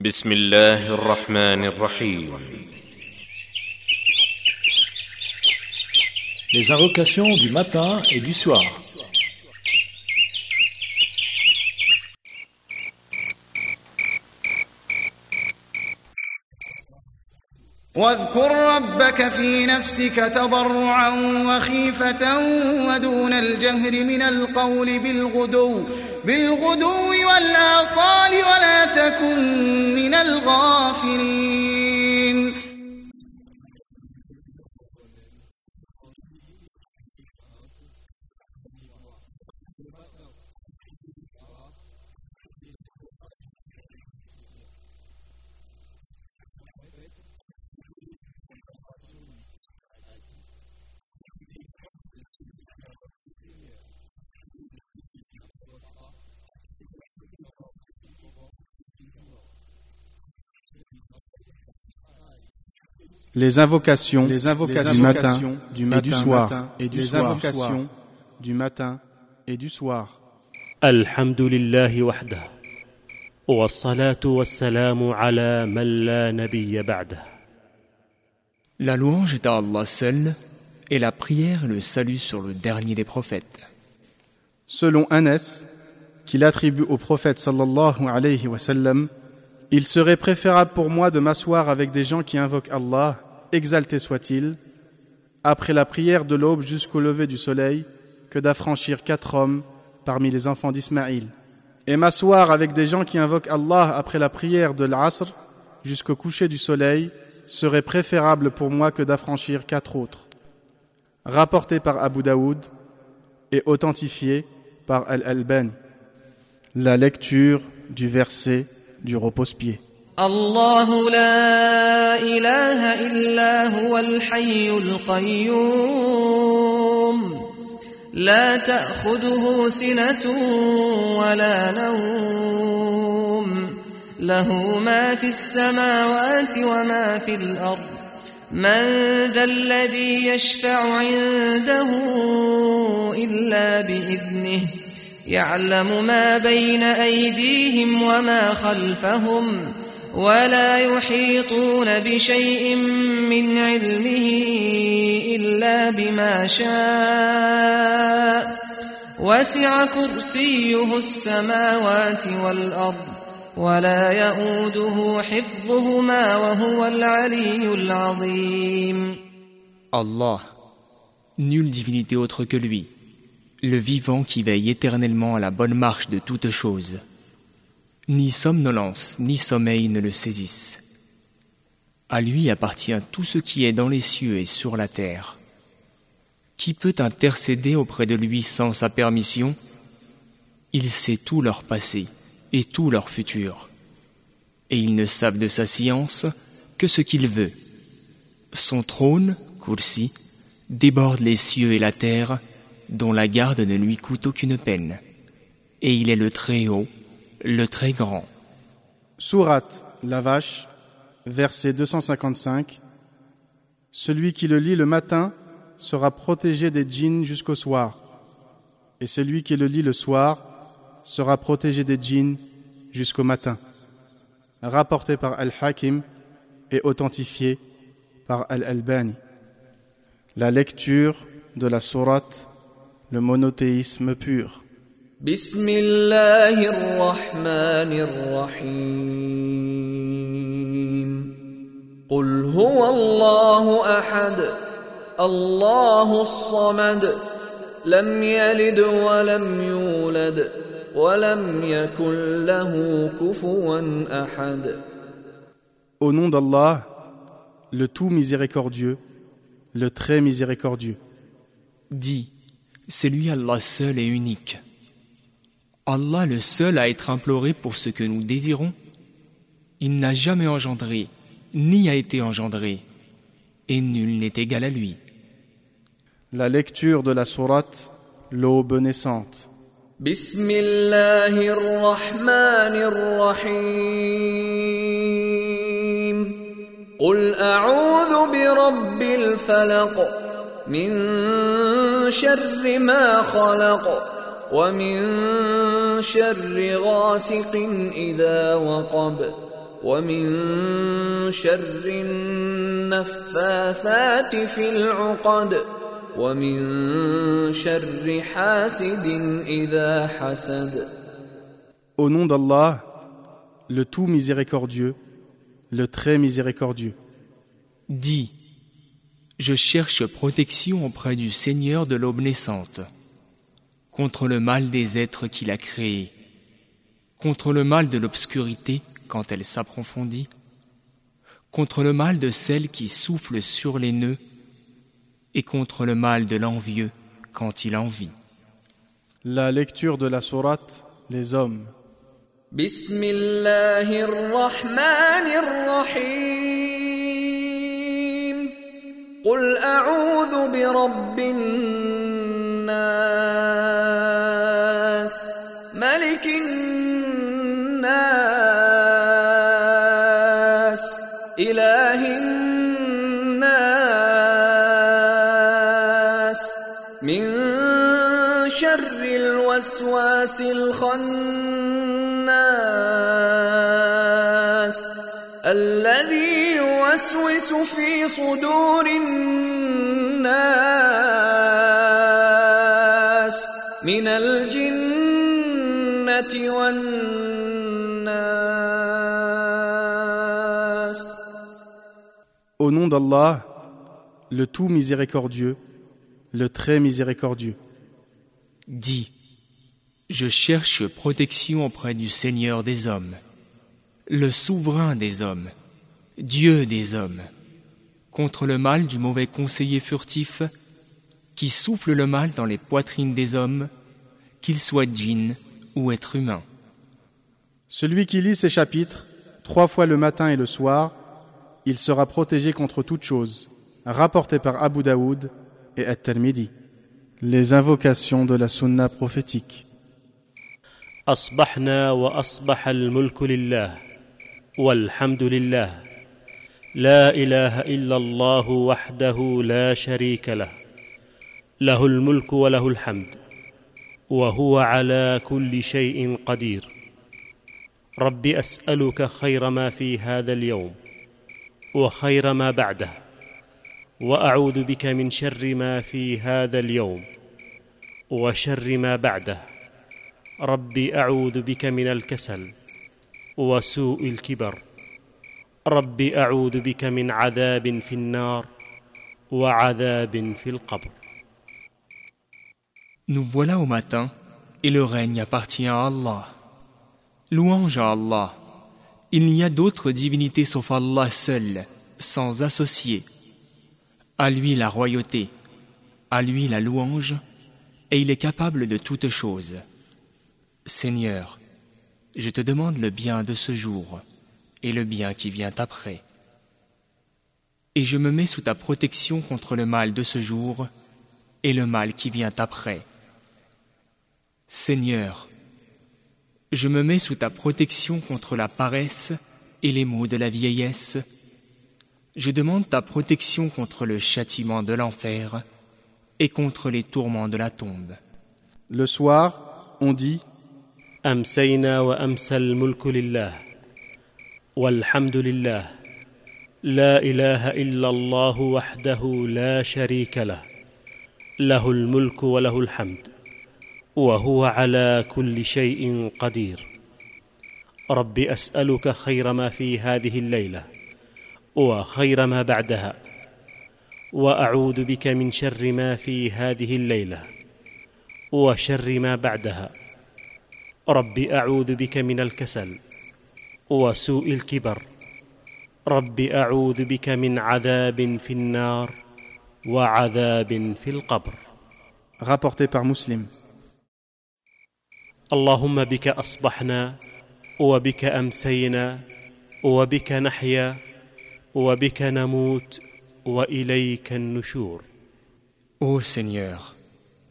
بسم الله الرحمن الرحيم Les invocations du matin et du soir. واذكر ربك في نفسك تضرعا وخيفة ودون الجهر من القول بالغدو بالغدو والآصال ولا تكن من الغافلين. Les invocations, les invocations du matin, du matin et du soir, et du les soir, invocations du matin et du soir. الحمد لله وحده والصلاة والسلام على من لا نبي بعده La louange est à Allah seul, et la prière et le salut sur le dernier des prophètes. Selon Anas, qu'il attribue au prophète sallallahu alayhi wa sallam, il serait préférable pour moi de m'asseoir avec des gens qui invoquent Allah, exalté soit-il, après la prière de l'aube jusqu'au lever du soleil, que d'affranchir quatre hommes parmi les enfants d'Ismaïl. Et m'asseoir avec des gens qui invoquent Allah après la prière de l'Asr jusqu'au coucher du soleil serait préférable pour moi que d'affranchir quatre autres. Rapporté par Abu Daoud et authentifié par Al-Albani. La lecture du verset du repose-pied. الله لا إله إلا هو الحي القيوم. لا تأخذه سنة ولا نوم. له ما في السماوات وما في الأرض. من ذا الذي يشفع عنده إلا بإذنه. يعلم ما بين أيديهم وما خلفهم. ولا يحيطون بشيء من علمه إلا بما شاء وسع كرسيه السماوات والأرض ولا يؤوده حفظهما وهو العلي العظيم Allah, nulle divinité autre que lui, le vivant qui veille éternellement à la bonne marche de toutes choses. Ni somnolence, ni sommeil ne le saisissent. À lui appartient tout ce qui est dans les cieux et sur la terre. Qui peut intercéder auprès de lui sans sa permission? Il sait tout leur passé et tout leur futur. Et ils ne savent de sa science que ce qu'il veut. Son trône, Kursi, déborde les cieux et la terre, dont la garde ne lui coûte aucune peine. Et il est le Très-Haut, le Très Grand. Sourate La Vache, verset 255. Celui qui le lit le matin sera protégé des djinns jusqu'au soir, et celui qui le lit le soir sera protégé des djinns jusqu'au matin. Rapporté par Al-Hakim et authentifié par Al-Albani. La lecture de la sourate Le monothéisme pur. بسم الله الرحمن الرحيم قل هو الله احد الله الصمد لم يلد ولم يولد ولم يكن له كفوا احد Au nom d'Allah, le tout miséricordieux, le très miséricordieux. Dis, c'est lui Allah seul et unique. Allah le seul à être imploré pour ce que nous désirons. Il n'a jamais engendré, ni a été engendré, et nul n'est égal à lui. La lecture de la sourate L'aube naissante. بسم الله الرحمن الرحيم قل اعوذ برب الفلق من شر ما خلق ومن شر غاسق اذا وقب ومن شر النفاثات في العقد ومن شر حاسد إذا حسد Au nom d'Allah, le tout miséricordieux, le très miséricordieux. Dis, je cherche protection auprès du Seigneur de l'aube naissante, contre le mal des êtres qu'il a créés, contre le mal de l'obscurité quand elle s'approfondit, contre le mal de celle qui souffle sur les nœuds, et contre le mal de l'envieux quand il envie. La lecture de la sourate, les hommes. Bismillahirrahmanirrahim. ملك الناس إله الناس. من شر الوسواس الخناس الذي يوسوس في صدور الناس. الجنة والناس Au nom d'Allah, le tout miséricordieux, le très miséricordieux. Dis, je cherche protection auprès du Seigneur des hommes, le souverain des hommes, Dieu des hommes, contre le mal du mauvais conseiller furtif qui souffle le mal dans les poitrines des hommes, qu'ils soient djinns ou êtres humains. Celui qui lit ces chapitres, trois fois le matin et le soir, il sera protégé contre toute chose. Rapporté par Abu Daoud et At-Tirmidhi. Les invocations de la sunna prophétique. اصبحنا واصبح الملك لله والحمد لله لا اله الا الله وحده لا شريك له له الملك وله الحمد وهو على كل شيء قدير. رب أسألك خير ما في هذا اليوم وخير ما بعده وأعوذ بك من شر ما في هذا اليوم وشر ما بعده. ربي أعوذ بك من الكسل وسوء الكبر. ربي أعوذ بك من عذاب في النار وعذاب في القبر. Nous voilà au matin, et le règne appartient à Allah. Louange à Allah. Il n'y a d'autre divinité sauf Allah seul, sans associé. À lui la royauté, à lui la louange, et il est capable de toutes choses. Seigneur, je te demande le bien de ce jour et le bien qui vient après. Et je me mets sous ta protection contre le mal de ce jour et le mal qui vient après. Seigneur, je me mets sous ta protection contre la paresse et les maux de la vieillesse. Je demande ta protection contre le châtiment de l'enfer et contre les tourments de la tombe. Le soir, on dit امسينا وامسى الملك لله والحمد لله لا اله الا الله وحده لا شريك له له الملك وله الحمد وهو على كل شيء قدير. رب أسألك خير ما في هذه الليلة وخير ما بعدها وأعوذ بك من شر ما في هذه الليلة وشر ما بعدها. رب أعوذ بك من الكسل وسوء الكبر. رب أعوذ بك من عذاب في النار وعذاب في القبر. Rapporté par Muslim. اللهم بك اصبحنا وبك امسينا وبك نحيا وبك نموت واليك النشور Ô Seigneur,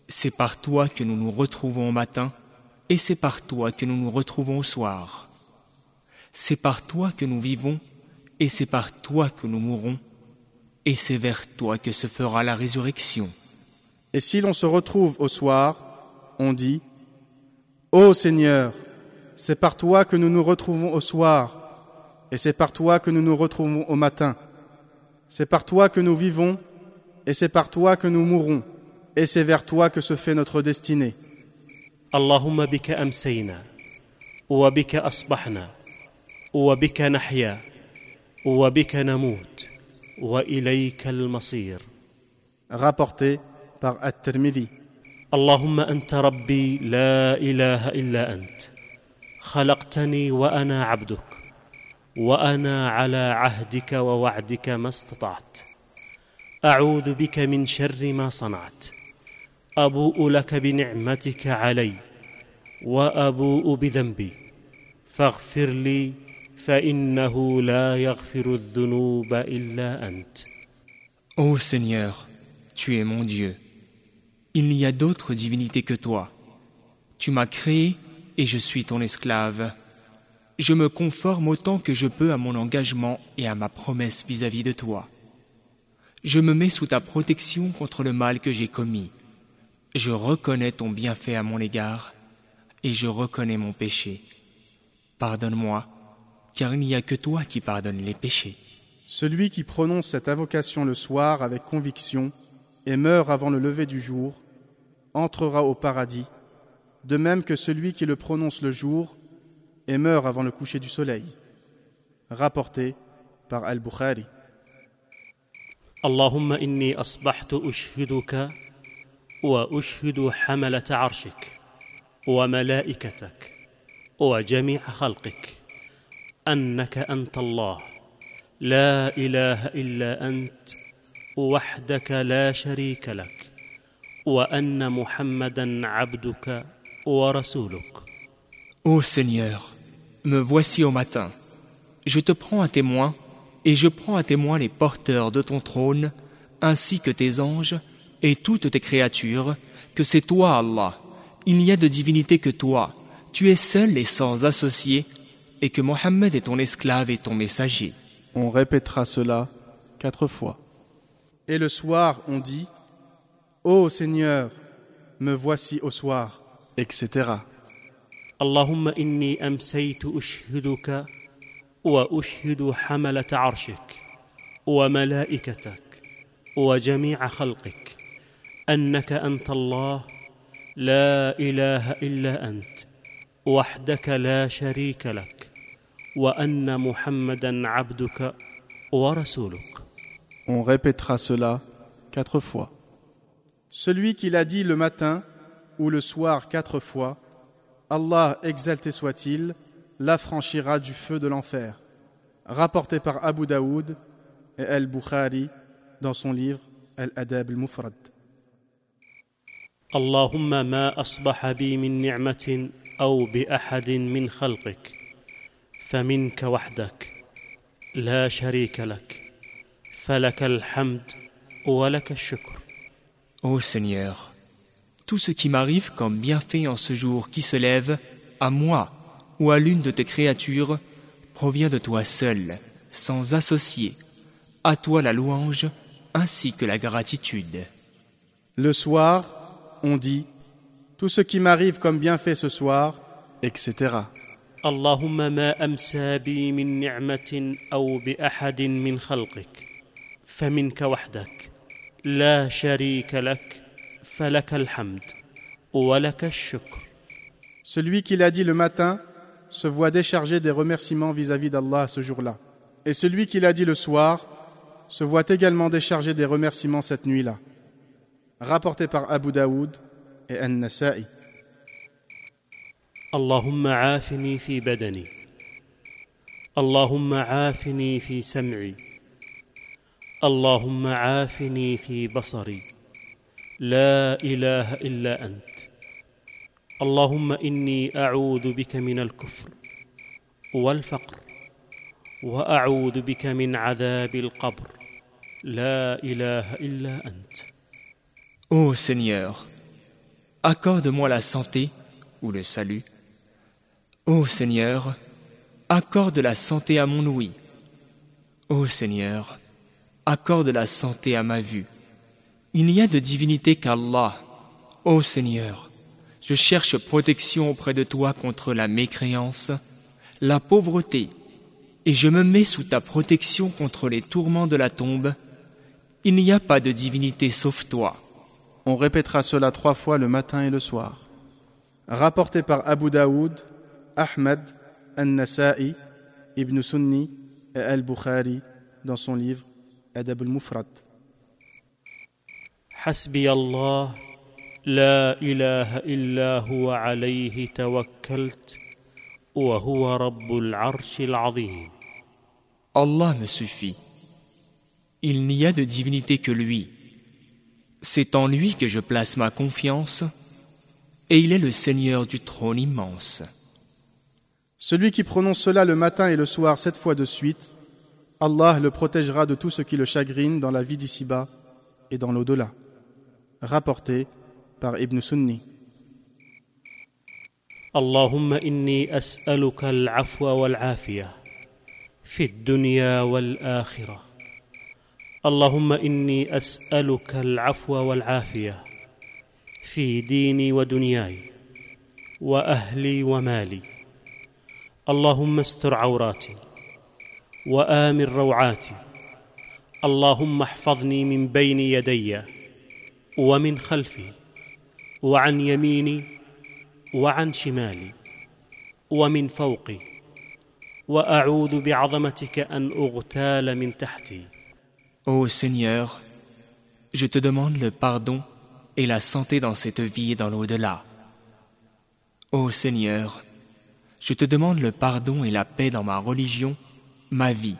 c'est par toi que nous nous retrouvons au matin et c'est par toi que nous nous retrouvons au soir. C'est par toi que nous vivons et c'est par toi que nous mourrons et c'est vers toi que se fera la résurrection. Et si l'on se retrouve au soir, on dit Ô Seigneur, c'est par toi que nous nous retrouvons au soir, et c'est par toi que nous nous retrouvons au matin. C'est par toi que nous vivons, et c'est par toi que nous mourrons, et c'est vers toi que se fait notre destinée. اللهم بك امسينا وبك اصبحنا وبك نحيا وبك نموت واليك المصير Rapporté par At-Tirmidhi. اللهم أنت ربي لا إله إلا أنت. خلقتني وأنا عبدك وأنا على عهدك ووعدك ما استطعت. أعوذ بك من شر ما صنعت. أبوء لك بنعمتك علي وأبوء بذنبي. فاغفر لي فإنه لا يغفر الذنوب إلا أنت. Ô Seigneur, tu es mon Dieu. Il n'y a d'autre divinité que toi. Tu m'as créé et je suis ton esclave. Je me conforme autant que je peux à mon engagement et à ma promesse vis-à-vis de toi. Je me mets sous ta protection contre le mal que j'ai commis. Je reconnais ton bienfait à mon égard et je reconnais mon péché. Pardonne-moi, car il n'y a que toi qui pardonnes les péchés. Celui qui prononce cette invocation le soir avec conviction et meurt avant le lever du jour entrera au paradis, de même que celui qui le prononce le jour et meurt avant le coucher du soleil. Rapporté par Al-Bukhari. اللهم اني اصبحت اشهدك واشهد حمله عرشك وملائكتك وجميع خلقك انك انت الله لا اله الا انت وحدك لا شريك لك وان محمدا عبدك ورسولك Ô Seigneur, me voici au matin. Je te prends à témoin, et je prends à témoin les porteurs de ton trône, ainsi que tes anges et toutes tes créatures, que c'est toi, Allah. Il n'y a de divinité que toi. Tu es seul et sans associé, et que Mohammed est ton esclave et ton messager. On répétera cela quatre fois. Et le soir, on dit Ô Seigneur, me voici au soir, etc. اللهم اني امسيت اشهدك واشهد حمله عرشك وملائكتك وجميع خلقك انك انت الله لا اله الا انت وحدك لا شريك لك وان محمدا عبدك ورسولك On répétera cela quatre fois. Celui qui l'a dit le matin ou le soir quatre fois, Allah exalté soit-il, l'affranchira du feu de l'enfer. Rapporté par Abu Daoud et Al-Bukhari dans son livre Al-Adab al-Mufrad. اللهم ما اصبح بي من نعمه او باحد من خلقك فمنك وحدك لا شريك لك فلك الحمد ولك الشكر Ô Seigneur, tout ce qui m'arrive comme bienfait en ce jour qui se lève, à moi ou à l'une de tes créatures, provient de toi seul, sans associé. À toi la louange, ainsi que la gratitude. Le soir, on dit Tout ce qui m'arrive comme bienfait ce soir, etc. اللهم ما امسى بي من نعمه او باحد من خلقك فمنك وحدك لا شريك لك فلك الحمد ولك الشكر Celui qui l'a dit le matin se voit déchargé des remerciements vis-à-vis d'Allah ce jour-là. Et celui qui l'a dit le soir se voit également déchargé des remerciements cette nuit-là. Rapporté par Abu Daoud et An-Nasa'i. اللهم عافني في بدني اللهم عافني في سمعي اللهم عافني في بصري لا إله إلا أنت اللهم إني أعوذ بك من الكفر والفقر وأعوذ بك من عذاب القبر لا إله إلا أنت Ô Seigneur, accorde-moi la santé ou le salut. Ô Seigneur, accorde la santé à mon ouïe. Ô Seigneur, accorde la santé à ma vue. Il n'y a de divinité qu'Allah. Ô Seigneur, je cherche protection auprès de toi contre la mécréance, la pauvreté, et je me mets sous ta protection contre les tourments de la tombe. Il n'y a pas de divinité sauf toi. On répétera cela trois fois le matin et le soir. Rapporté par Abu Daoud, Ahmad, An-Nasa'i, Ibn Sunni et Al-Bukhari dans son livre Adab al-Mufrad. حسبي الله لا اله الا هو عليه توكلت وهو رب العرش العظيم Allah me suffit. Il n'y a de divinité que lui. C'est en lui que je place ma confiance, et il est le Seigneur du trône immense. Celui qui prononce cela le matin et le soir sept fois de suite, Allah le protégera de tout ce qui le chagrine dans la vie d'ici-bas et dans l'au-delà. Rapporté par Ibn Sunni. اللهم اني اسالك العفو والعافيه في الدنيا والاخره اللهم اني اسالك العفو والعافيه في ديني ودنياي واهلي ومالي اللهم استر عوراتي وامن روعاتي اللهم احفظني من بين يدي ومن خلفي وعن يميني وعن شمالي ومن فوقي واعوذ بعظمتك ان اغتال من تحتي Ô Seigneur, je te demande le pardon et la santé dans cette vie et dans l'au-delà. Ô Seigneur, je te demande le pardon et la paix dans ma religion, ma vie,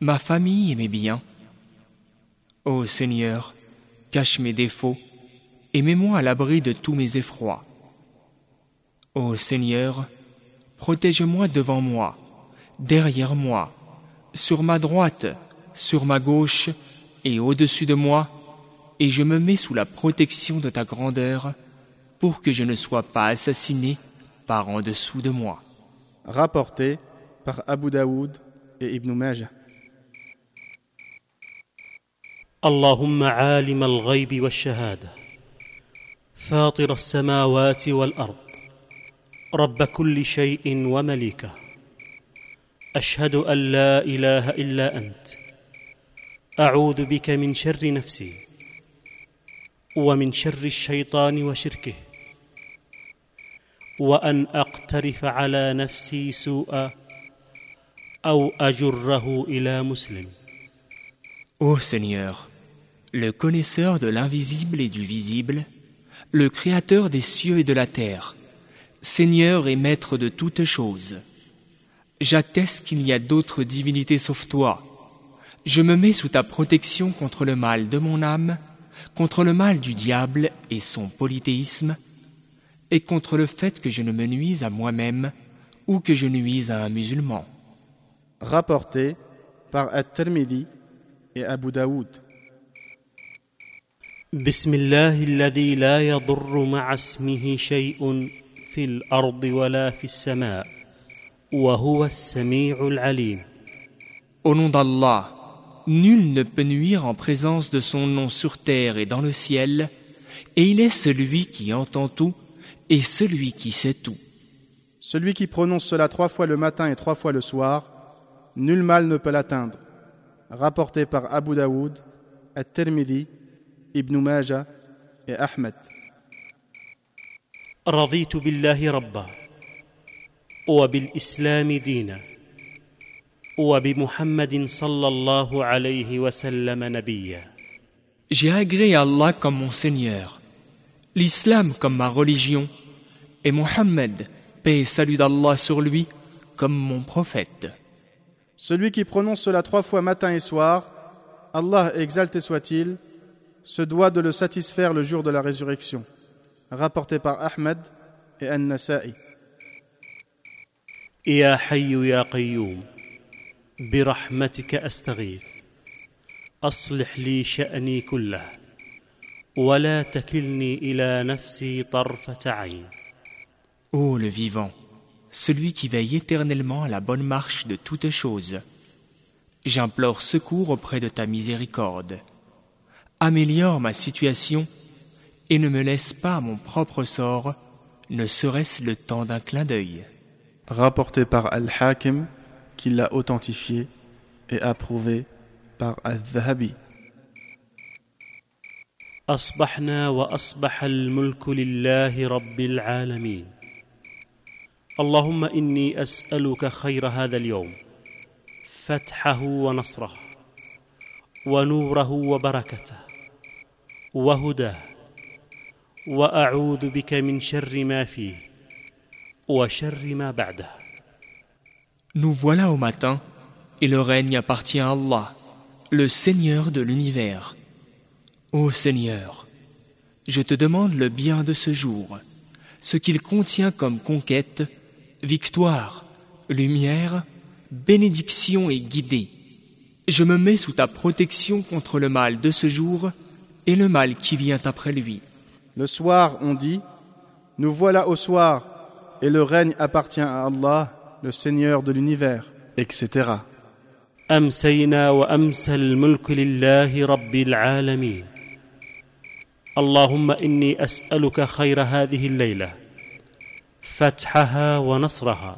ma famille et mes biens. Ô Seigneur, cache mes défauts et mets-moi à l'abri de tous mes effrois. Ô Seigneur, protège-moi devant moi, derrière moi, sur ma droite, sur ma gauche et au-dessus de moi, et je me mets sous la protection de ta grandeur pour que je ne sois pas assassiné par en dessous de moi. Rapporté par Abu Daoud Ibn Majah. اللهم عالم الغيب والشهادة فاطر السماوات والأرض رب كل شيء ومليكه. أشهد أن لا إله إلا أنت. أعوذ بك من شر نفسي ومن شر الشيطان وشركه. وأن أقترف على نفسي سوءا او اجره الى مسلم Ô Seigneur, le connaisseur de l'invisible et du visible, le créateur des cieux et de la terre, Seigneur et maître de toutes choses, j'atteste qu'il n'y a d'autres divinités sauf toi. Je me mets sous ta protection contre le mal de mon âme, contre le mal du diable et son polythéisme, et contre le fait que je ne me nuise à moi-même ou que je nuise à un musulman. Rapporté par At-Tirmidhi et Abu Daoud. بسم الله الذي لا يضر مع اسمه شيء في الارض ولا في السماء وهو السميع العليم Au nom d'Allah, nul ne peut nuire en présence de son nom sur terre et dans le ciel, et il est celui qui entend tout et celui qui sait tout. Celui qui prononce cela trois fois le matin et trois fois le soir, nul mal ne peut l'atteindre. Rapporté par Abu Daoud, At-Tirmidhi, Ibn Majah et Ahmed. رضيت بالله ربا وبالاسلام دينا وبمحمد صلى الله عليه وسلم نبيا J'ai agréé Allah comme mon Seigneur, l'islam comme ma religion, et Mohammed, paix et salut d'Allah sur lui, comme mon prophète. Celui qui prononce cela trois fois matin et soir, Allah exalté soit-il, se doit de le satisfaire le jour de la résurrection. Rapporté par Ahmed et An-Nasa'i. يا حي يا قيوم برحمتك استغيث اصلح لي شاني كله ولا تكلني الى نفسي طرفه عين Ô le vivant, celui qui veille éternellement à la bonne marche de toutes choses, j'implore secours auprès de ta miséricorde. Améliore ma situation et ne me laisse pas à mon propre sort, ne serait-ce le temps d'un clin d'œil. Rapporté par Al-Hakim qui l'a authentifié et approuvé par Al-Zahabi. اصبحنا واصبح الملك لله رب العالمين اللهم اني اسالك خير هذا اليوم فتحه ونصره ونوره وبركته وهداه واعوذ بك من شر ما فيه وشر ما بعده Nous voilà au matin, et le règne appartient à Allah, le Seigneur de l'univers. Ô Seigneur, je te demande le bien de ce jour, ce qu'il contient comme conquête, victoire, lumière, bénédiction et guidée. Je me mets sous ta protection contre le mal de ce jour et le mal qui vient après lui. Le soir, on dit Nous voilà au soir, et le règne appartient à Allah, le Seigneur de l'univers, etc. امسينا وامسى الملك لله رب العالمين اللهم اني اسالك خير هذه الليله فتحها ونصرها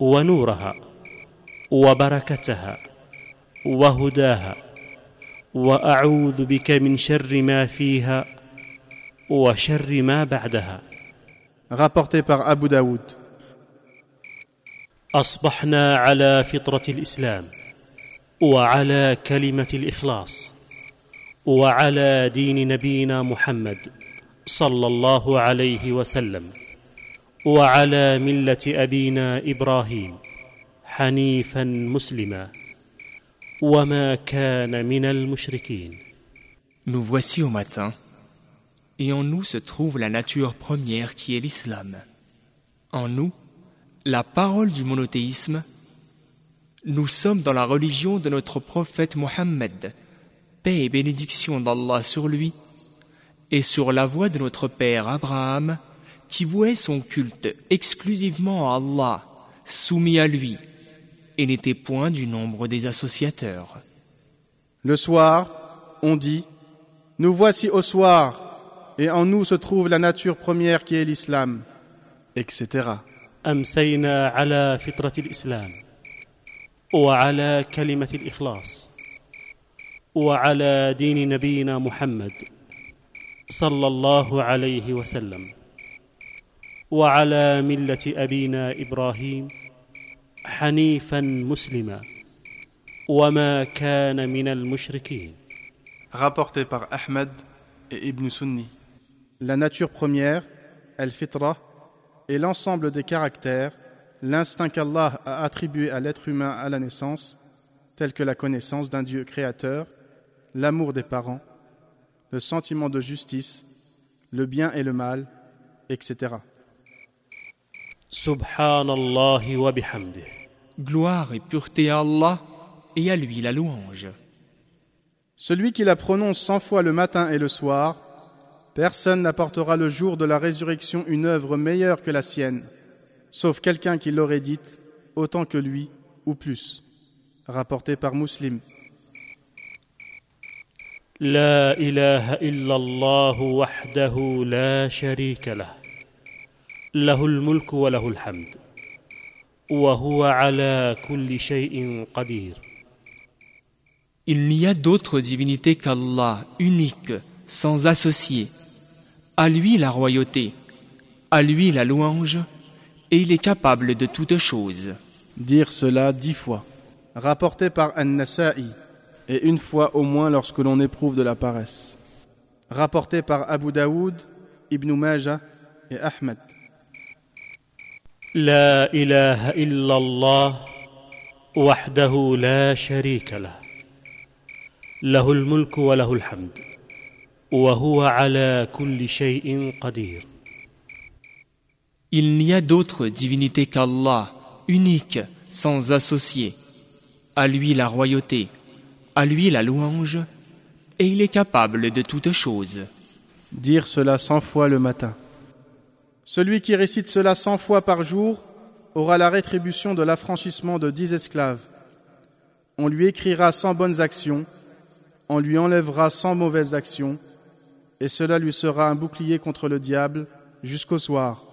ونورها وبركتها وهداها وأعوذ بك من شر ما فيها وشر ما بعدها Rapporté par Abu Daoud. أصبحنا على فطرة الإسلام وعلى كلمة الإخلاص وعلى دين نبينا محمد صلى الله عليه وسلم وعلى مله ابينا ابراهيم حنيفا مسلما وما كان من المشركين Nous voici au matin, et en nous se trouve la nature première qui est l'islam. En nous, la parole du monothéisme. Nous sommes dans la religion de notre prophète Mohammed, paix et bénédiction d'Allah sur lui, et sur la voie de notre père Abraham, qui vouait son culte exclusivement à Allah, soumis à lui, et n'était point du nombre des associateurs. Le soir, on dit Nous voici au soir, et en nous se trouve la nature première qui est l'islam, etc. امسينا على فطره الاسلام وعلى كلمه الاخلاص وعلى دين نبينا محمد صلى الله عليه وسلم وعلى مله ابينا ابراهيم حنيفا مسلما وما كان من المشركين Rapporté par Ahmed et Ibn Sunni. La nature première, al-fitra, est l'ensemble des caractères, l'instinct qu'Allah a attribué à l'être humain à la naissance, tels que la connaissance d'un Dieu créateur, l'amour des parents, le sentiment de justice, le bien et le mal, etc. Subhanallah wa bihamdih. Gloire et pureté à Allah et à lui la louange. Celui qui la prononce cent fois le matin et le soir, personne n'apportera le jour de la résurrection une œuvre meilleure que la sienne, sauf quelqu'un qui l'aurait dite autant que lui ou plus. Rapporté par Muslim. La ilaha wahdahu la. له له الملك وله الحمد وهو على كل شيء قدير Il n'y a d'autre divinité qu'Allah, unique, sans associé. À lui la royauté, à lui la louange, et il est capable de toutes choses. Dire cela dix fois. Rapporté par An-Nasa'i, et une fois au moins lorsque l'on éprouve de la paresse. Rapporté par Abu Daoud, Ibn Majah et Ahmed. لا اله الا الله وحده لا شريك له له الملك وله الحمد وهو على كل شيء قدير Il n'y a d'autre divinité qu'Allah, unique, sans associé. À lui la royauté, à lui la louange, et il est capable de toutes choses. Dire cela cent fois le matin. Celui qui récite cela cent fois par jour aura la rétribution de l'affranchissement de dix esclaves. On lui écrira cent bonnes actions, on lui enlèvera cent mauvaises actions, et cela lui sera un bouclier contre le diable jusqu'au soir.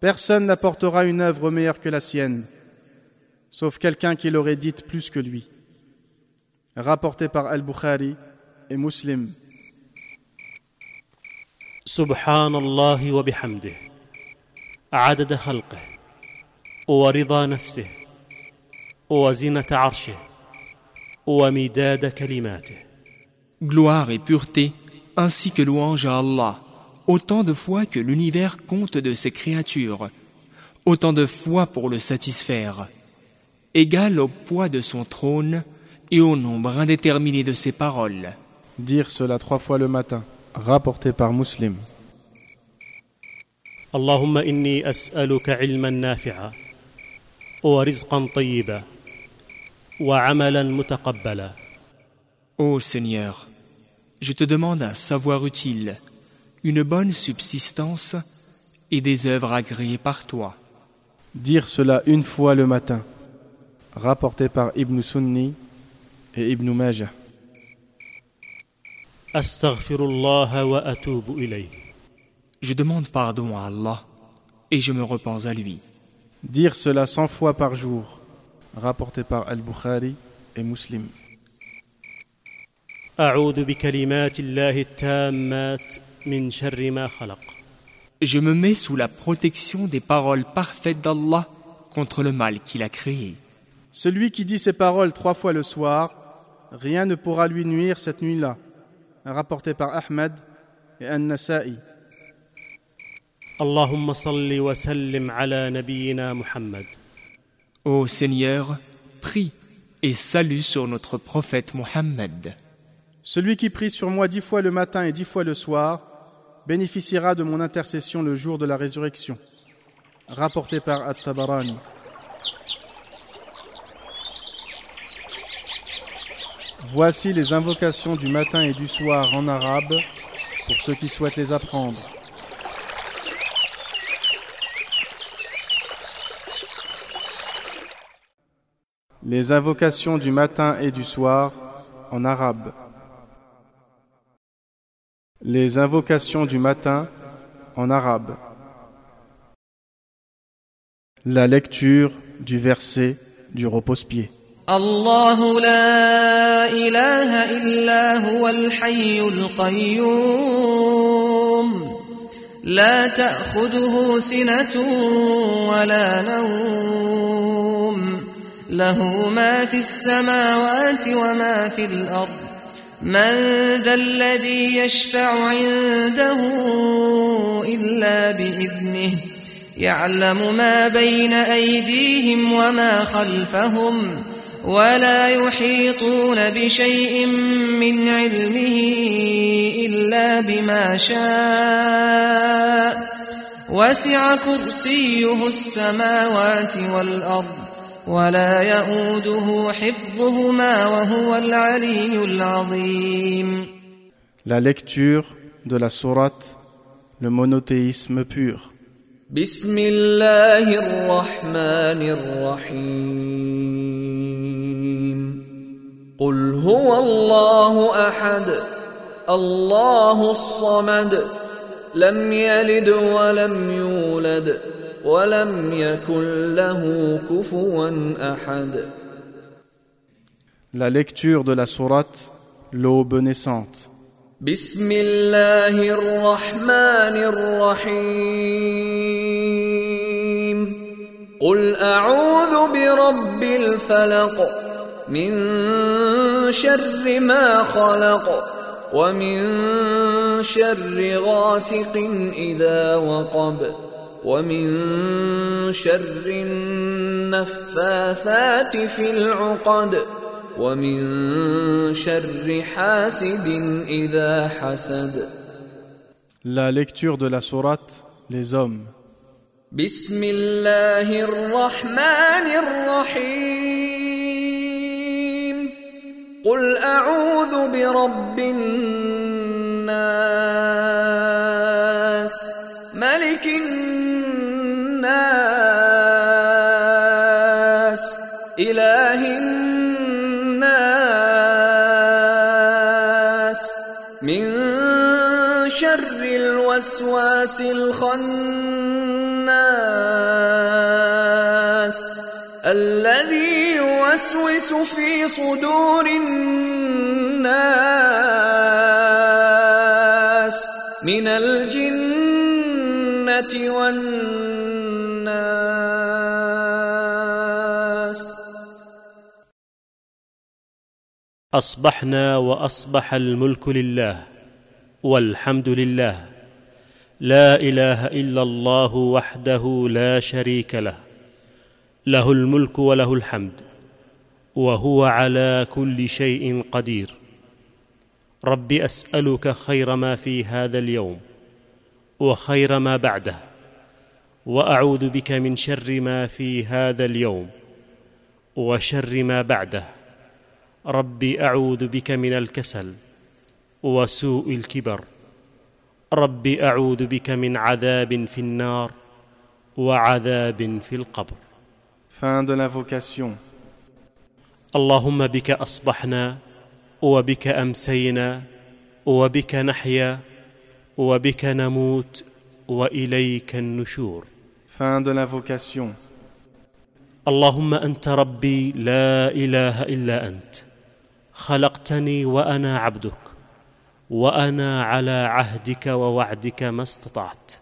Personne n'apportera une œuvre meilleure que la sienne, sauf quelqu'un qui l'aurait dite plus que lui. Rapporté par Al-Bukhari et Muslim. سبحان الله وبحمده عدد خلقه ورضا نفسه وزنه عرشه ومداد كلماته Gloire et pureté, ainsi que louange à Allah, autant de fois que l'univers compte de ses créatures, autant de fois pour le satisfaire, égal au poids de son trône et au nombre indéterminé de ses paroles. Dire cela trois fois le matin. Rapporté par Muslim. اللهم اني اسالك علما نافعا ورزقا طيبا وعملا متقبلا Ô Seigneur, je te demande un savoir utile, une bonne subsistance et des œuvres agréées par toi. Dire cela une fois le matin. Rapporté par Ibn Sunni et Ibn Majah. Je demande pardon à Allah et je me repens à lui. Dire cela cent fois par jour, rapporté par Al-Bukhari et Muslim. Je me mets sous la protection des paroles parfaites d'Allah contre le mal qu'il a créé. Celui qui dit ces paroles trois fois le soir, rien ne pourra lui nuire cette nuit-là rapporté par Ahmed et An-Nasa'i. Allahumma salli wa sallim ala Muhammad. Ô Seigneur, prie et salue sur notre prophète Mohammed. Celui qui prie sur moi dix fois le matin et dix fois le soir bénéficiera de mon intercession le jour de la résurrection. Rapporté par At-Tabarani. Voici les invocations du matin et du soir en arabe pour ceux qui souhaitent les apprendre. Les invocations du matin et du soir en arabe. Les invocations du matin en arabe. La lecture du verset du repose-pied. الله لا إله إلا هو الحي القيوم. لا تأخذه سنة ولا نوم. له ما في السماوات وما في الأرض. من ذا الذي يشفع عنده إلا بإذنه. يعلم ما بين أيديهم وما خلفهم. ولا يحيطون بشيء من علمه إلا بما شاء. وسع كرسيه السماوات والأرض ولا يئوده حفظهما وهو العلي العظيم. La lecture de la sourate Le monothéisme pur. بسم الله الرحمن الرحيم قل هو الله احد الله الصمد لم يلد ولم يولد ولم يكن له كفوا احد La lecture de la sourate L'aube naissante. بسم الله الرحمن الرحيم قل اعوذ برب الفلق من شر ما خلق ومن شر غاسق إذا وقب ومن شر النفاثات في العقد ومن شر حاسد إذا حسد La lecture de la sourate Les hommes. بسم الله الرحمن الرحيم قل اعوذ برب الناس ملك الناس اله الناس من شر الوسواس الخناس يوسوس في صدور الناس من الجنة والناس. أصبحنا وأصبح الملك لله والحمد لله. لا إله إلا الله وحده لا شريك له. له الملك وله الحمد. وهو على كل شيء قدير. رب أسألك خير ما في هذا اليوم وخير ما بعده وأعوذ بك من شر ما في هذا اليوم وشر ما بعده. رب أعوذ بك من الكسل وسوء الكبر. رب أعوذ بك من عذاب في النار وعذاب في القبر. Fin de l'invocation. اللهم بك أصبحنا وبك أمسينا وبك نحيا وبك نموت وإليك النشور. Fin de l'invocation. اللهم أنت ربي لا إله إلا أنت. خلقتني وأنا عبدك وأنا على عهدك ووعدك ما استطعت.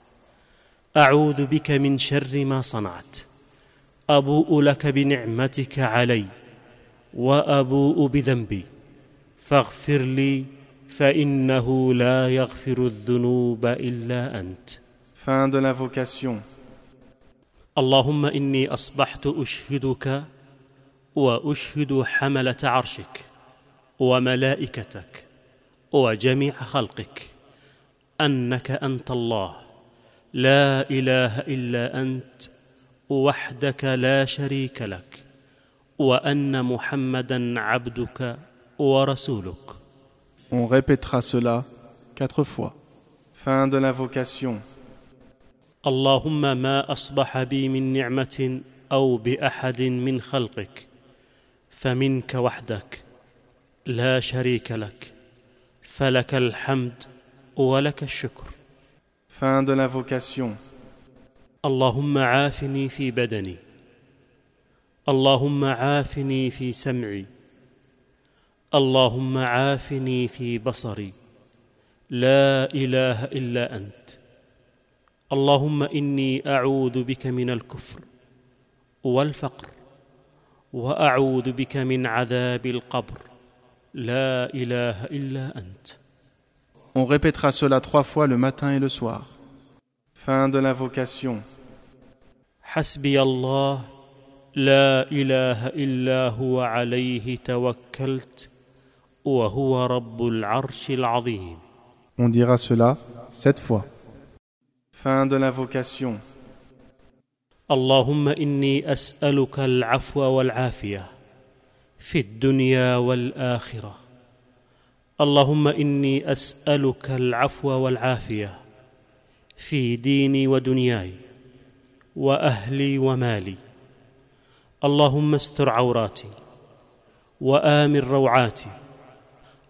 أعوذ بك من شر ما صنعت. أبوء لك بنعمتك علي. وأبوء بذنبي. فاغفر لي فإنه لا يغفر الذنوب إلا أنت. Fin de l'invocation. اللهم إني أصبحت أشهدك وأشهد حملة عرشك وملائكتك وجميع خلقك أنك أنت الله. لا إله إلا أنت وحدك لا شريك لك. وأن محمدا عبدك ورسولك On répétera cela quatre fois. Fin de l'invocation. اللهم ما أصبح بي من نعمة أو بأحد من خلقك فمنك وحدك لا شريك لك فلك الحمد ولك الشكر Fin de l'invocation. اللهم عافني في بدني اللهم عافني في سمعي. اللهم عافني في بصري. لا إله إلا أنت. اللهم إني أعوذ بك من الكفر والفقر وأعوذ بك من عذاب القبر. لا إله إلا أنت. On répétera cela trois fois le matin et le soir. Fin de l'invocation. حسبي الله لا إله إلا هو عليه توكلت وهو رب العرش العظيم On dira cela sept fois. Fin de l'invocation. اللهم إني أسألك العفو والعافية في الدنيا والآخرة اللهم إني أسألك العفو والعافية في ديني ودنياي وأهلي ومالي اللهم استر عوراتي وامن روعاتي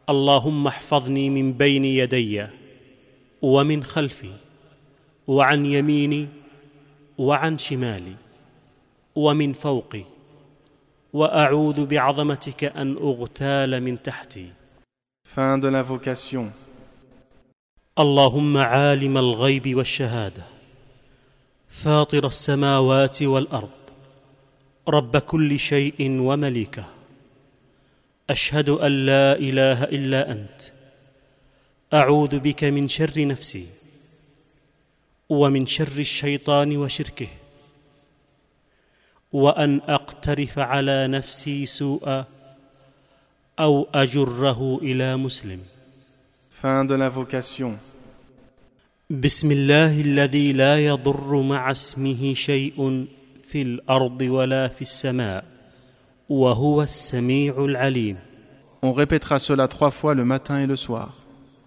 اللهم احفظني من بين يدي ومن خلفي وعن يميني وعن شمالي ومن فوقي وأعوذ بعظمتك أن أغتال من تحتي Fin de l'invocation. اللهم عالم الغيب والشهادة فاطر السماوات والأرض رب كل شيء ومليكه. أشهد أن لا إله إلا أنت. أعوذ بك من شر نفسي ومن شر الشيطان وشركه. وأن أقترف على نفسي سوءا أو أجره إلى مسلم. Fin de l'invocation. بسم الله الذي لا يضر مع اسمه شيء في الأرض ولا في السماء وهو السميع العليم On répétera cela trois fois le matin et le soir.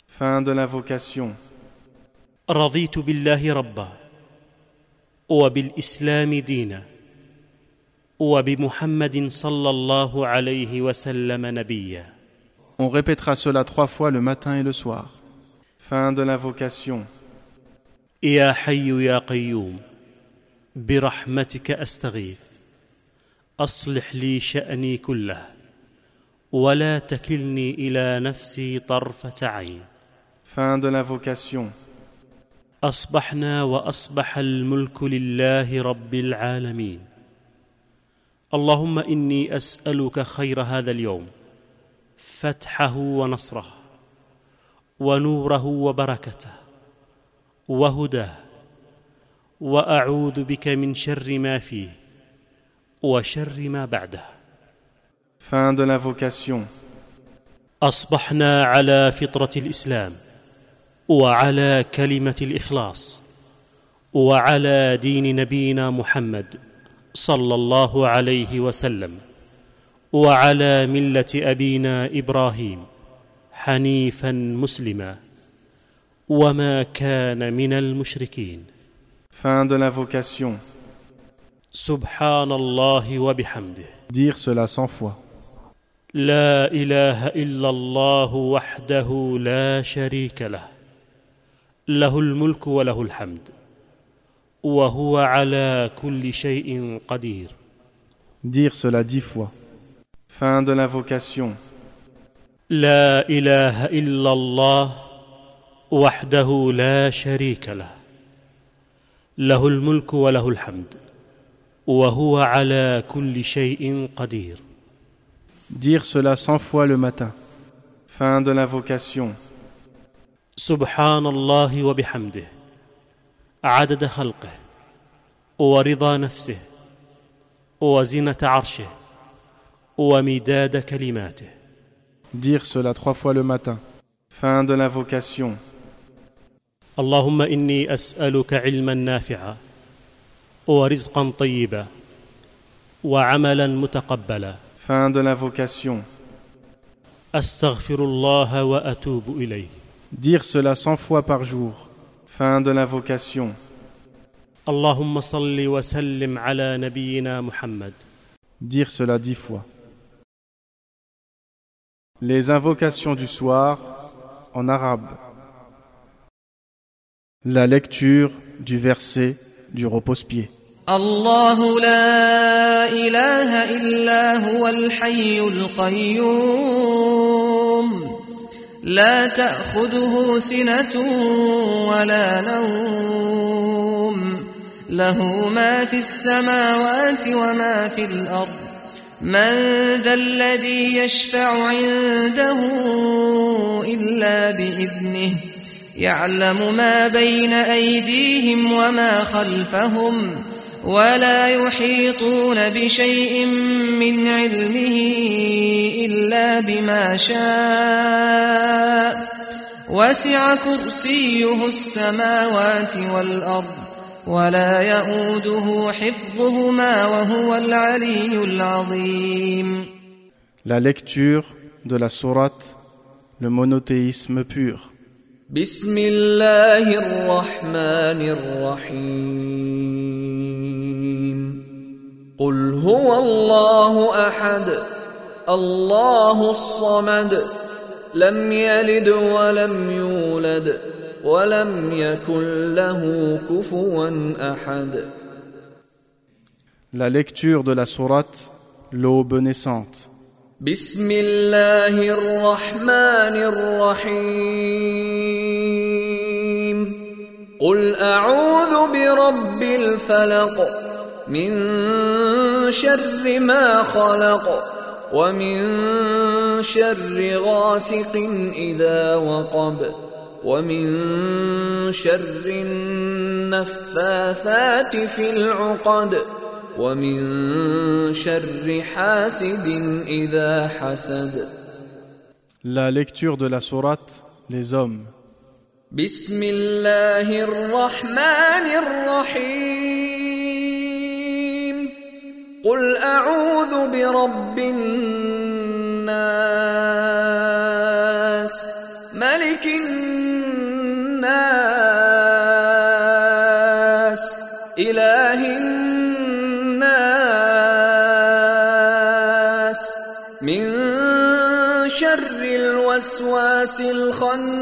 Fin de l'invocation. رضيت بالله ربا وبالاسلام دينا وبمحمد صلى الله عليه وسلم نبيا On répétera cela trois fois le matin et le soir. Fin de l'invocation. يا حي يا قيوم برحمتك أستغيث. أصلح لي شأني كله ولا تكلني إلى نفسي طرفة عين. Fin de l'invocation. أصبحنا وأصبح الملك لله رب العالمين. اللهم إني أسألك خير هذا اليوم فتحه ونصره ونوره وبركته وهداه وأعوذ بك من شر ما فيه وشر ما بعده Fin de l'invocation. أصبحنا على فطرة الإسلام وعلى كلمة الإخلاص وعلى دين نبينا محمد صلى الله عليه وسلم وعلى ملة أبينا إبراهيم حنيفا مسلما وما كان من المشركين Fin de l'invocation. سبحان الله وبحمده Dire cela cent fois. لا اله الا الله وحده لا شريك له له الملك وله الحمد وهو على كل شيء قدير Dire cela dix fois. Fin de l'invocation. لا اله الا الله وحده لا شريك له له الملك وله الحمد وهو على كل شيء قدير Dire cela cent fois le matin. Fin de l'invocation. سبحان الله وبحمده عدد خلقه ورضا نفسه وزنه عرشه ومداد كلماته Dire cela trois fois le matin. Fin de l'invocation. اللهم اني اسالك علما نافعا ورزقا طيبا وعملا متقبلا Fin de l'invocation. استغفر الله واتوب اليه Dire cela cent fois par jour. Fin de l'invocation. اللهم صل وسلم على نبينا محمد Dire cela dix fois. Les invocations du soir en arabe. La lecture du verset du repose-pied. الله لا إله إلا هو الحي القيوم لا تأخذه سنة ولا نوم له ما في السماوات وما في الأرض من ذا الذي يشفع عنده إلا بإذنه يعلم ما بين أيديهم وما خلفهم ولا يحيطون بشيء من علمه إلا بما شاء وسع كرسيه السماوات والأرض ولا يؤوده حفظهما وهو العلي العظيم La lecture de la sourate Le monothéisme pur. بسم الله الرحمن الرحيم قل هو الله أحد الله الصمد لم يلد ولم يولد ولم يكن له كفوا أحد La lecture de la sourate L'aube naissante. بسم الله الرحمن الرحيم. قل أعوذ برب الفلق من شر ما خلق ومن شر غاسق إذا وقب ومن شر النفاثات في العقد ومن شر حاسد إذا حسد. La lecture de la sourate Les hommes. بسم الله الرحمن الرحيم. قل أعوذ برب الناس. الوسواس الخناس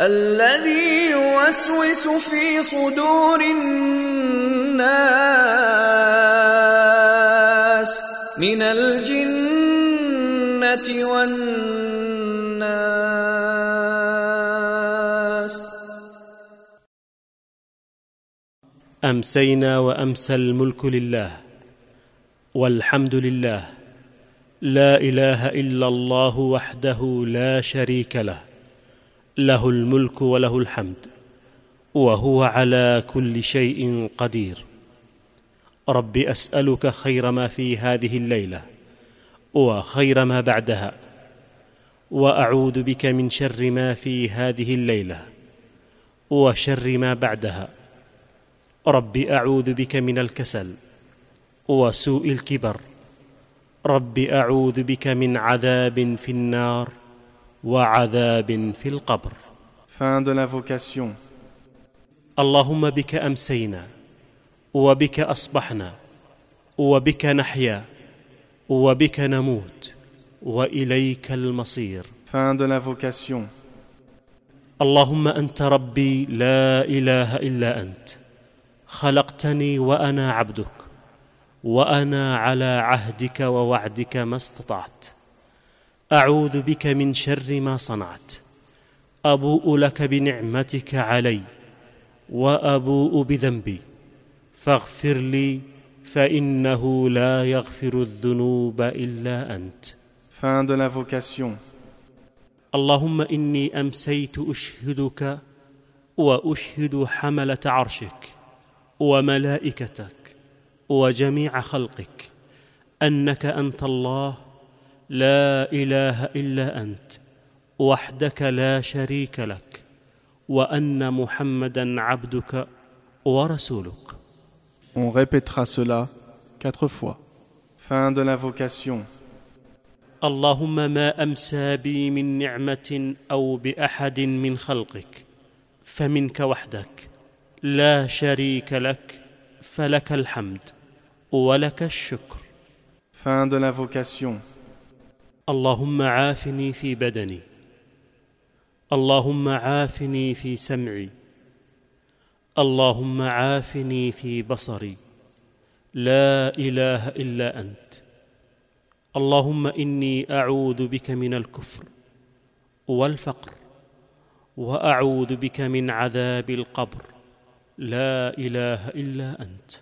الذي يوسوس في صدور الناس من الجنة والناس. أمسينا وأمسى الملك لله والحمد لله لا إله إلا الله وحده لا شريك له له الملك وله الحمد وهو على كل شيء قدير. رب أسألك خير ما في هذه الليلة وخير ما بعدها وأعوذ بك من شر ما في هذه الليلة وشر ما بعدها. رب أعوذ بك من الكسل وسوء الكبر رب أعوذ بك من عذاب في النار وعذاب في القبر Fin de l'invocation. اللهم بك أمسينا وبك أصبحنا وبك نحيا وبك نموت وإليك المصير Fin de l'invocation. اللهم أنت ربي لا إله إلا أنت خلقتني وأنا عبدك وأنا على عهدك ووعدك ما استطعت. أعوذ بك من شر ما صنعت. أبوء لك بنعمتك علي وأبوء بذنبي. فاغفر لي فإنه لا يغفر الذنوب إلا أنت. Fin de l'invocation. اللهم إني أمسيت أشهدك وأشهد حملة عرشك وملائكتك وجميع خلقك أنك أنت الله لا إله إلا أنت وحدك لا شريك لك وأن محمدا عبدك ورسولك On répétera cela quatre fois. Fin de l'invocation. اللهم ما امسى بي من نعمه أو باحد من خلقك فمنك وحدك لا شريك لك فلك الحمد ولك الشكر. Fin de l'invocation. اللهم عافني في بدني. اللهم عافني في سمعي. اللهم عافني في بصري. لا إله إلا أنت. اللهم إني أعوذ بك من الكفر والفقر وأعوذ بك من عذاب القبر. لا إله إلا أنت.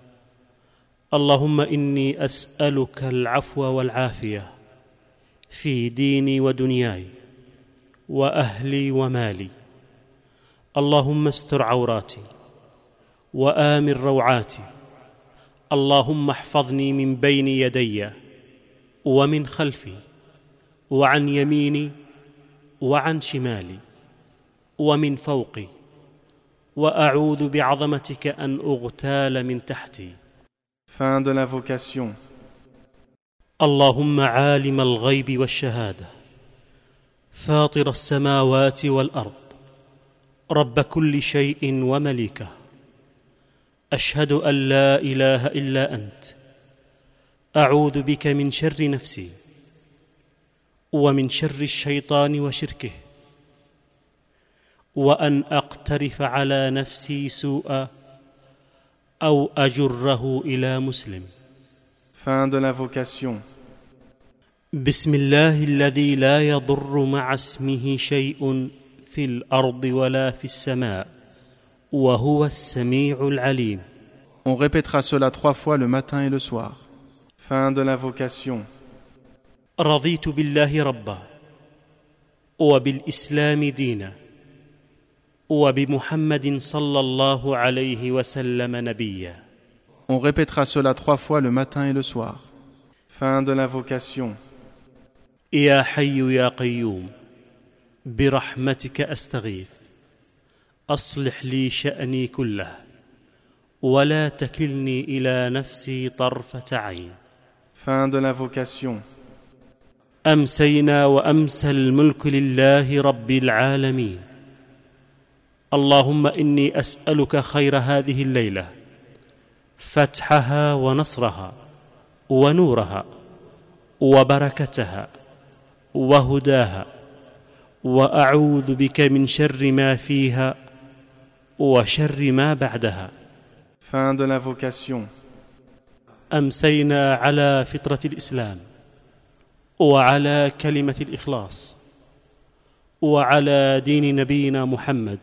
اللهم إني أسألك العفو والعافية في ديني ودنياي وأهلي ومالي. اللهم استر عوراتي وآمن روعاتي. اللهم احفظني من بين يدي ومن خلفي وعن يميني وعن شمالي ومن فوقي. وأعوذ بعظمتك أن أغتال من تحتي. Fin de l'invocation. اللهم عالم الغيب والشهادة فاطر السماوات والأرض رب كل شيء ومليكه أشهد أن لا إله إلا أنت أعوذ بك من شر نفسي ومن شر الشيطان وشركه وأن أقترف على نفسي سوءا أو أجره إلى مسلم Fin de l'invocation. بسم الله الذي لا يضر مع اسمه شيء في الأرض ولا في السماء وهو السميع العليم On répétera cela trois fois le matin et le soir. Fin de l'invocation. رضيت بالله ربا وبالإسلام دينا وبمحمد صلى الله عليه وسلم نبيا On répétera cela trois fois le matin et le soir. Fin de l'invocation. يا حي يا قيوم برحمتك أستغيث أصلح لي شأني كله ولا تكلني إلى نفسي طرفة عين Fin de l'invocation. أمسينا وأمسى الملك لله رب العالمين اللهم إني أسألك خير هذه الليلة فتحها ونصرها ونورها وبركتها وهداها وأعوذ بك من شر ما فيها وشر ما بعدها Fin de l'invocation. أمسينا على فطرة الإسلام وعلى كلمة الإخلاص وعلى دين نبينا محمد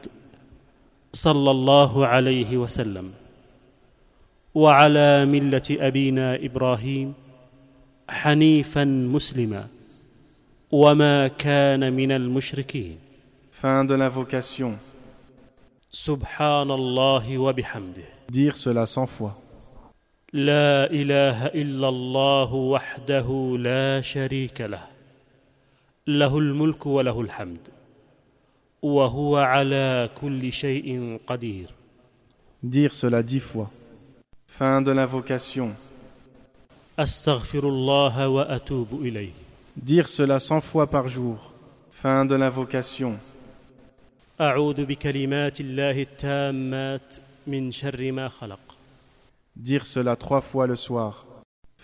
صلى الله عليه وسلم. وعلى ملة أبينا إبراهيم حنيفا مسلما. وما كان من المشركين. Fin de l'invocation. سبحان الله وبحمده. Dire cela cent fois. لا إله إلا الله وحده لا شريك له. له الملك وله الحمد. وهو على كل شيء قدير Dire cela dix fois. Fin de l'invocation. استغفر الله واتوب اليه Dire cela cent fois par jour. Fin de l'invocation. اعوذ بكلمات الله التامات من شر ما خلق Dire cela trois fois le soir.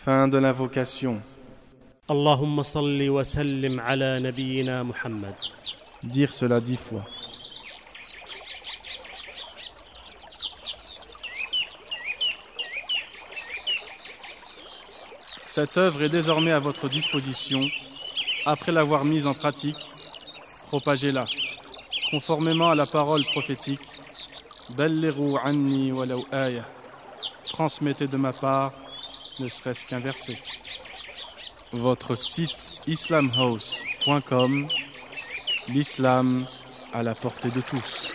Fin de l'invocation. اللهم صل وسلم على نبينا محمد Dire cela dix fois. Cette œuvre est désormais à votre disposition. Après l'avoir mise en pratique, propagez-la. Conformément à la parole prophétique, anni. Transmettez de ma part, ne serait-ce qu'un verset. Votre site islamhouse.com L'islam à la portée de tous.